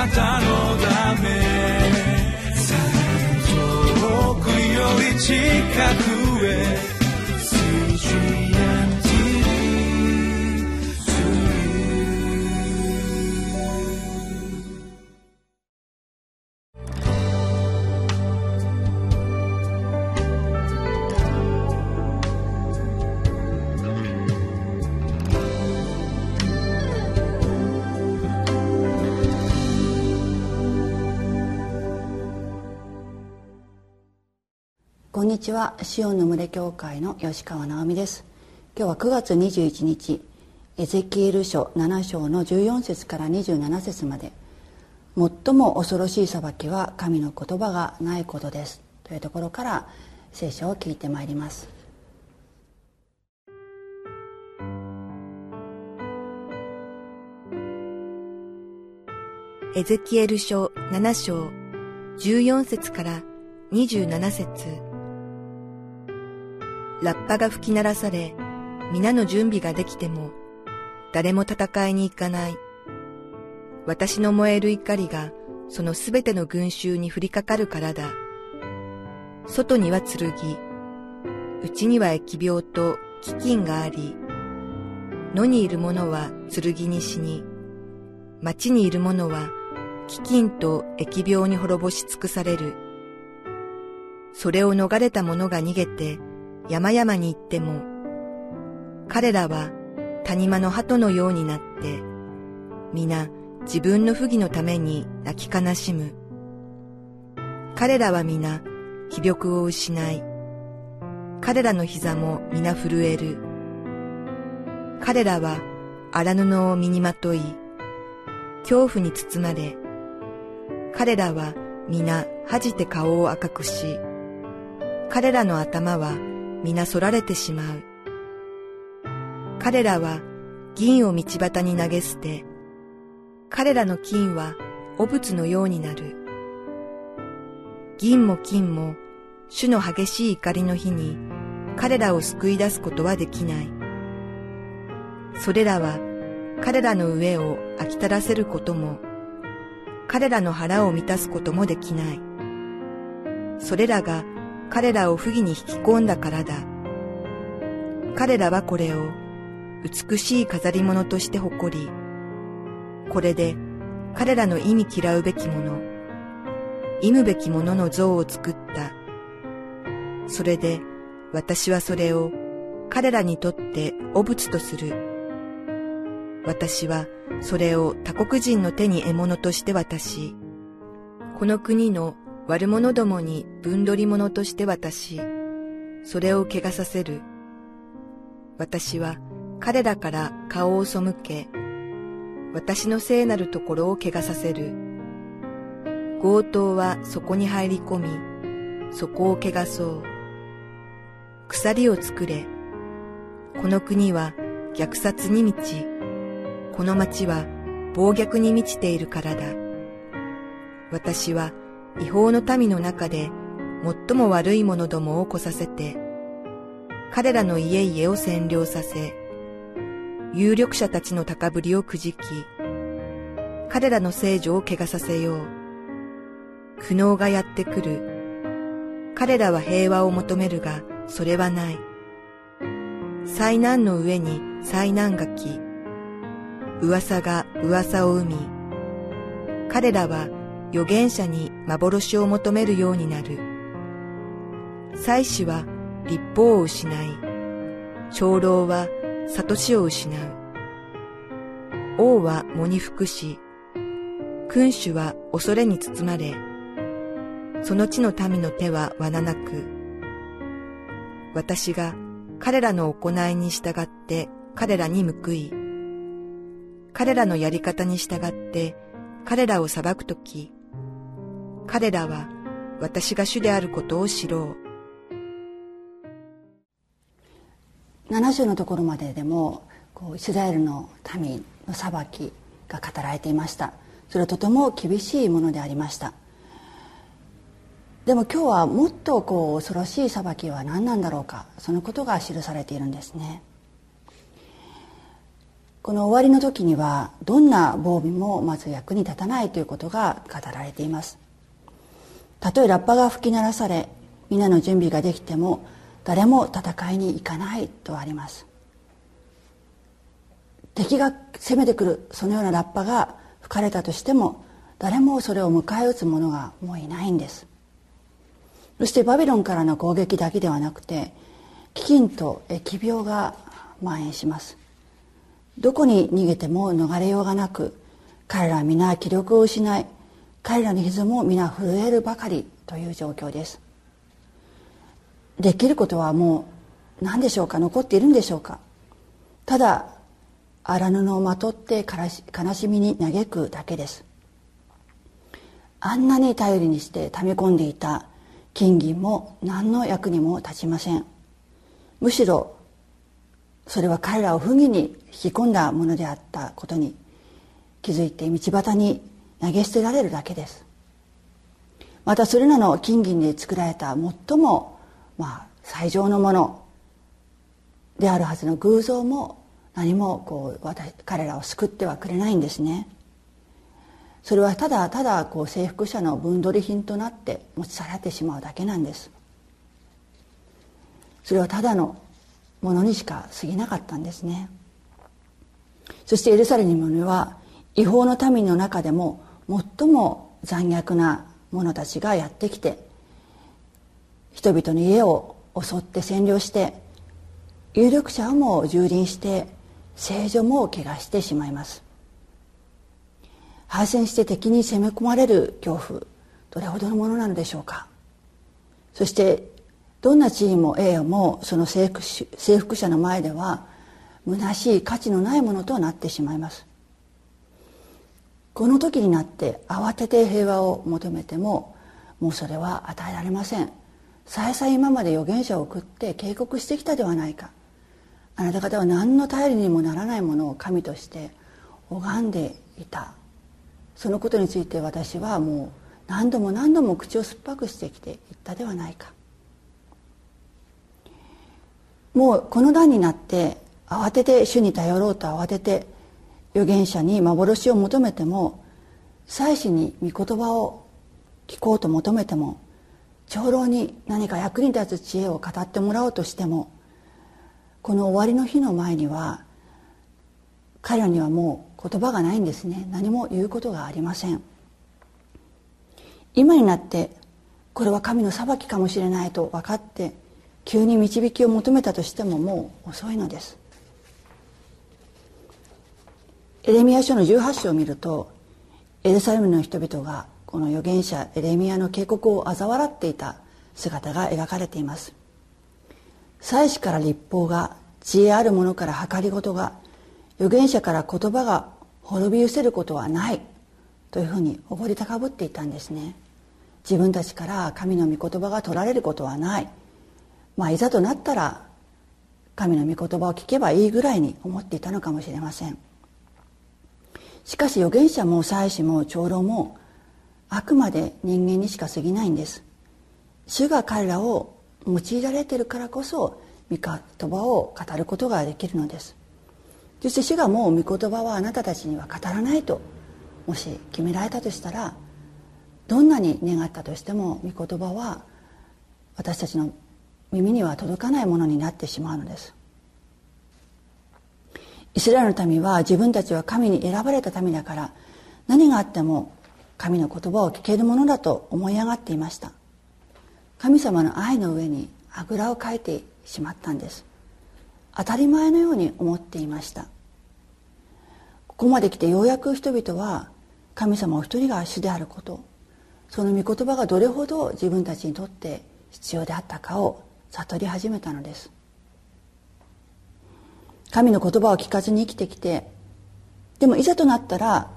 なたのため。遠くより近く。にちは。シオンの群れ教会の吉川直美です。今日は9月21日エゼキエル書7章の14節から27節まで。最も恐ろしい裁きは神の言葉がないことです。というところから聖書を聞いてまいります。エゼキエル書7章14節から27節。ラッパが吹き鳴らされ、皆の準備ができても、誰も戦いに行かない。私の燃える怒りが、そのすべての群衆に降りかかるからだ。外には剣、内には疫病と飢饉があり、野にいる者は剣に死に、町にいる者は飢饉と疫病に滅ぼし尽くされる。それを逃れた者が逃げて、山々に行っても、彼らは谷間の鳩のようになって、皆自分の不義のために泣き悲しむ。彼らは皆気力を失い、彼らの膝も皆震える。彼らは荒布を身にまとい、恐怖に包まれ、彼らは皆恥じて顔を赤くし、彼らの頭は皆反られてしまう。彼らは銀を道端に投げ捨て、彼らの金は汚物のようになる。銀も金も主の激しい怒りの日に彼らを救い出すことはできない。それらは彼らの上を飽きたらせることも、彼らの腹を満たすこともできない。それらが彼らを不義に引き込んだからだ。彼らはこれを美しい飾り物として誇り、これで彼らの意味嫌うべきもの、忌むべきものの像を作った。それで私はそれを彼らにとって汚物とする。私はそれを他国人の手に獲物として渡し、この国の悪者どもに分取り物として渡し、それを怪我させる。私は彼らから顔を背け、私の聖なるところを怪我させる。強盗はそこに入り込み、そこを怪我そう。鎖を作れ。この国は虐殺に満ち、この町は暴虐に満ちているからだ。私は違法の民の中で最も悪い者どもを来させて、彼らの家々を占領させ、有力者たちの高ぶりをくじき、彼らの聖女を汚させよう。苦悩がやってくる。彼らは平和を求めるが、それはない。災難の上に災難が来、噂が噂を生み、彼らは預言者に幻を求めるようになる。祭司は立法を失い、長老は悟しを失う。王は喪に服し、君主は恐れに包まれ、その地の民の手は罠なく、私が彼らの行いに従って彼らに報い、彼らのやり方に従って彼らを裁くとき、彼らは私が主であることを知ろう。7章のところまででもこうイスラエルの民の裁きが語られていました。それはとても厳しいものでありました。でも今日はもっとこう恐ろしい裁きは何なんだろうか。そのことが記されているんですね。この終わりの時にはどんな防備もまず役に立たないということが語られています。たとえラッパが吹き鳴らされ皆の準備ができても誰も戦いに行かないとあります。敵が攻めてくるそのようなラッパが吹かれたとしても誰もそれを迎え撃つ者がもういないんです。そしてバビロンからの攻撃だけではなくて飢饉と疫病が蔓延します。どこに逃げても逃れようがなく彼らは皆気力を失い彼らの傷も皆震えるばかりという状況です。できることはもう何でしょうか？残っているんでしょうか？ただ荒布をまとって悲しみに嘆くだけです。あんなに頼りにして溜め込んでいた金銀も何の役にも立ちません。むしろそれは彼らを不義に引き込んだものであったことに気づいて道端に投げ捨てられるだけです。またそれらの金銀で作られた最も、まあ、最上のものであるはずの偶像も何もこう私彼らを救ってはくれないんですね。それはただただこう征服者の分取り品となって持ち去られてしまうだけなんです。それはただのものにしか過ぎなかったんですね。そしてエルサレムには違法の民の中でも最も残虐な者たちがやってきて人々の家を襲って占領して有力者をも蹂躙して聖女も汚してしまいます。敗戦して敵に攻め込まれる恐怖どれほどのものなのでしょうか。そしてどんな地位も栄誉もその征服征服者の前では虚しい価値のないものとなってしまいます。この時になって慌てて平和を求めてももうそれは与えられません。再々今まで預言者を送って警告してきたではないか。あなた方は何の頼りにもならないものを神として拝んでいた。そのことについて私はもう何度も何度も口を酸っぱくしてきて言ったではないか。もうこの段になって慌てて主に頼ろうと慌てて預言者に幻を求めても祭司に御言葉を聞こうと求めても長老に何か役に立つ知恵を語ってもらおうとしてもこの終わりの日の前には彼らにはもう言葉がないんですね。何も言うことがありません。今になってこれは神の裁きかもしれないと分かって急に導きを求めたとしてももう遅いのです。エレミア書の18章を見るとエルサレムの人々がこの預言者エレミアの警告を嘲笑っていた姿が描かれています。祭司から立法が知恵ある者から計りごとが預言者から言葉が滅び失せることはないというふうにおごり高ぶっていたんですね。自分たちから神の御言葉が取られることはない。まあいざとなったら神の御言葉を聞けばいいぐらいに思っていたのかもしれません。しかし預言者も祭司も長老もあくまで人間にしか過ぎないんです。主が彼らを用いられているからこそ御言葉を語ることができるのです。そして主がもう御言葉はあなたたちには語らないともし決められたとしたらどんなに願ったとしても御言葉は私たちの耳には届かないものになってしまうのです。イスラエルの民は自分たちは神に選ばれた民だから何があっても神の言葉を聞けるものだと思い上がっていました。神様の愛の上にあぐらをかいてしまったんです。当たり前のように思っていました。ここまで来てようやく人々は神様お一人が主であることその御言葉がどれほど自分たちにとって必要であったかを悟り始めたのです。神の言葉を聞かずに生きてきてでもいざとなったら、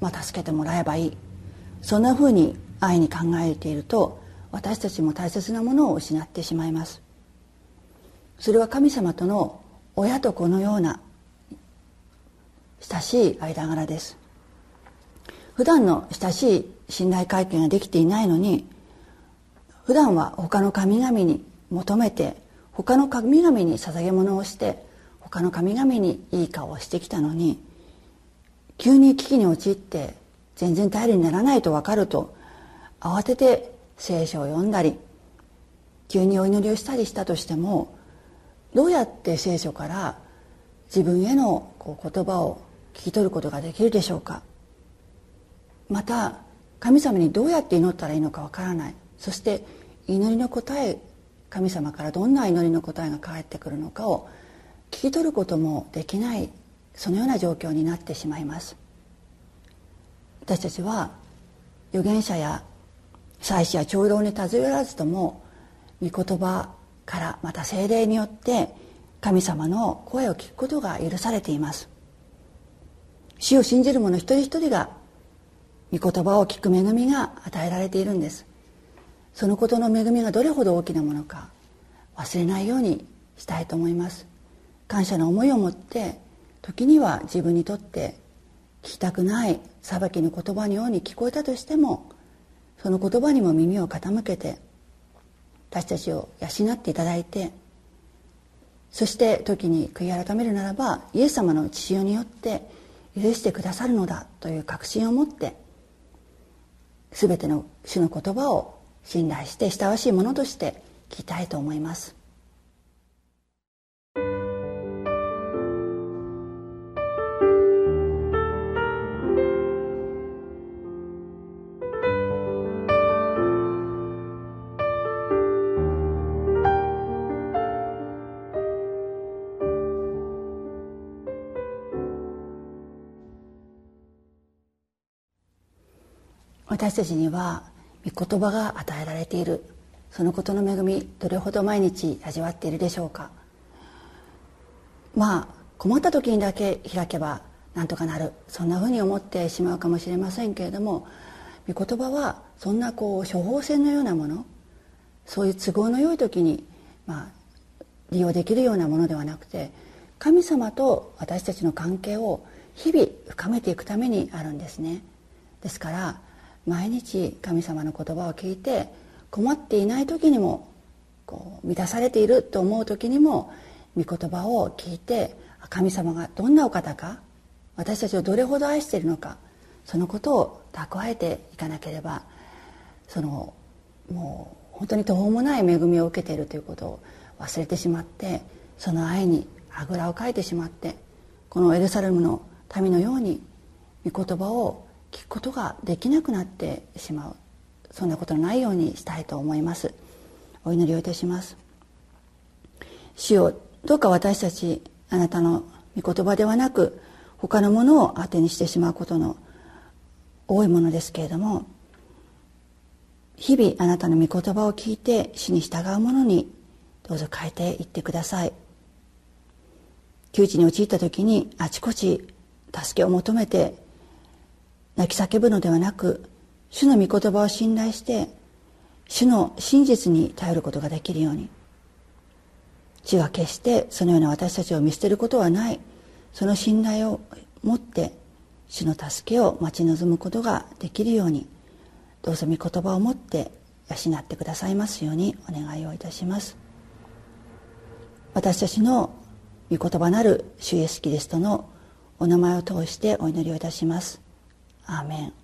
まあ、助けてもらえばいい。そんなふうに愛に考えていると私たちも大切なものを失ってしまいます。それは神様との親と子のような親しい間柄です。普段の親しい信頼関係ができていないのに普段は他の神々に求めて他の神々に捧げ物をして他の神々にいい顔をしてきたのに急に危機に陥って全然頼りにならないと分かると慌てて聖書を読んだり急にお祈りをしたりしたとしてもどうやって聖書から自分へのこう言葉を聞き取ることができるでしょうか。また神様にどうやって祈ったらいいのかわからない。そして祈りの答え神様からどんな祈りの答えが返ってくるのかを聞き取ることもできないそのような状況になってしまいます。私たちは預言者や祭司や長老に尋ねらずとも御言葉からまた精霊によって神様の声を聞くことが許されています。死を信じる者一人一人が御言葉を聞く恵みが与えられているんです。そのことの恵みがどれほど大きなものか忘れないようにしたいと思います。感謝の思いを持って時には自分にとって聞きたくない裁きの言葉のように聞こえたとしてもその言葉にも耳を傾けて私たちを養っていただいてそして時に悔い改めるならばイエス様の血潮によって許してくださるのだという確信を持って全ての主の言葉を信頼して親しいものとして聞きたいと思います。私たちには御言葉が与えられている。そのことの恵みどれほど毎日味わっているでしょうか。まあ困った時にだけ開けばなんとかなる。そんなふうに思ってしまうかもしれませんけれども御言葉はそんなこう処方箋のようなものそういう都合の良い時に、まあ、利用できるようなものではなくて神様と私たちの関係を日々深めていくためにあるんですね。ですから毎日神様の言葉を聞いて困っていない時にもこう満たされていると思う時にも御言葉を聞いて神様がどんなお方か私たちをどれほど愛しているのかそのことを蓄えていかなければそのもう本当に途方もない恵みを受けているということを忘れてしまってその愛にあぐらをかいてしまってこのエルサレムの民のように御言葉を聞くことができなくなってしまう。そんなことのないようにしたいと思います。お祈りをいたします。主よどうか私たちあなたの御言葉ではなく他のものを当てにしてしまうことの多いものですけれども日々あなたの御言葉を聞いて死に従うものにどうぞ変えていってください。窮地に陥った時にあちこち助けを求めて泣き叫ぶのではなく主の御言葉を信頼して主の真実に頼ることができるように。主が決してそのような私たちを見捨てることはない。その信頼を持って主の助けを待ち望むことができるように。どうぞ御言葉を持って養ってくださいますようにお願いをいたします。私たちの御言葉なる主イエスキリストのお名前を通してお祈りをいたします。アーメン。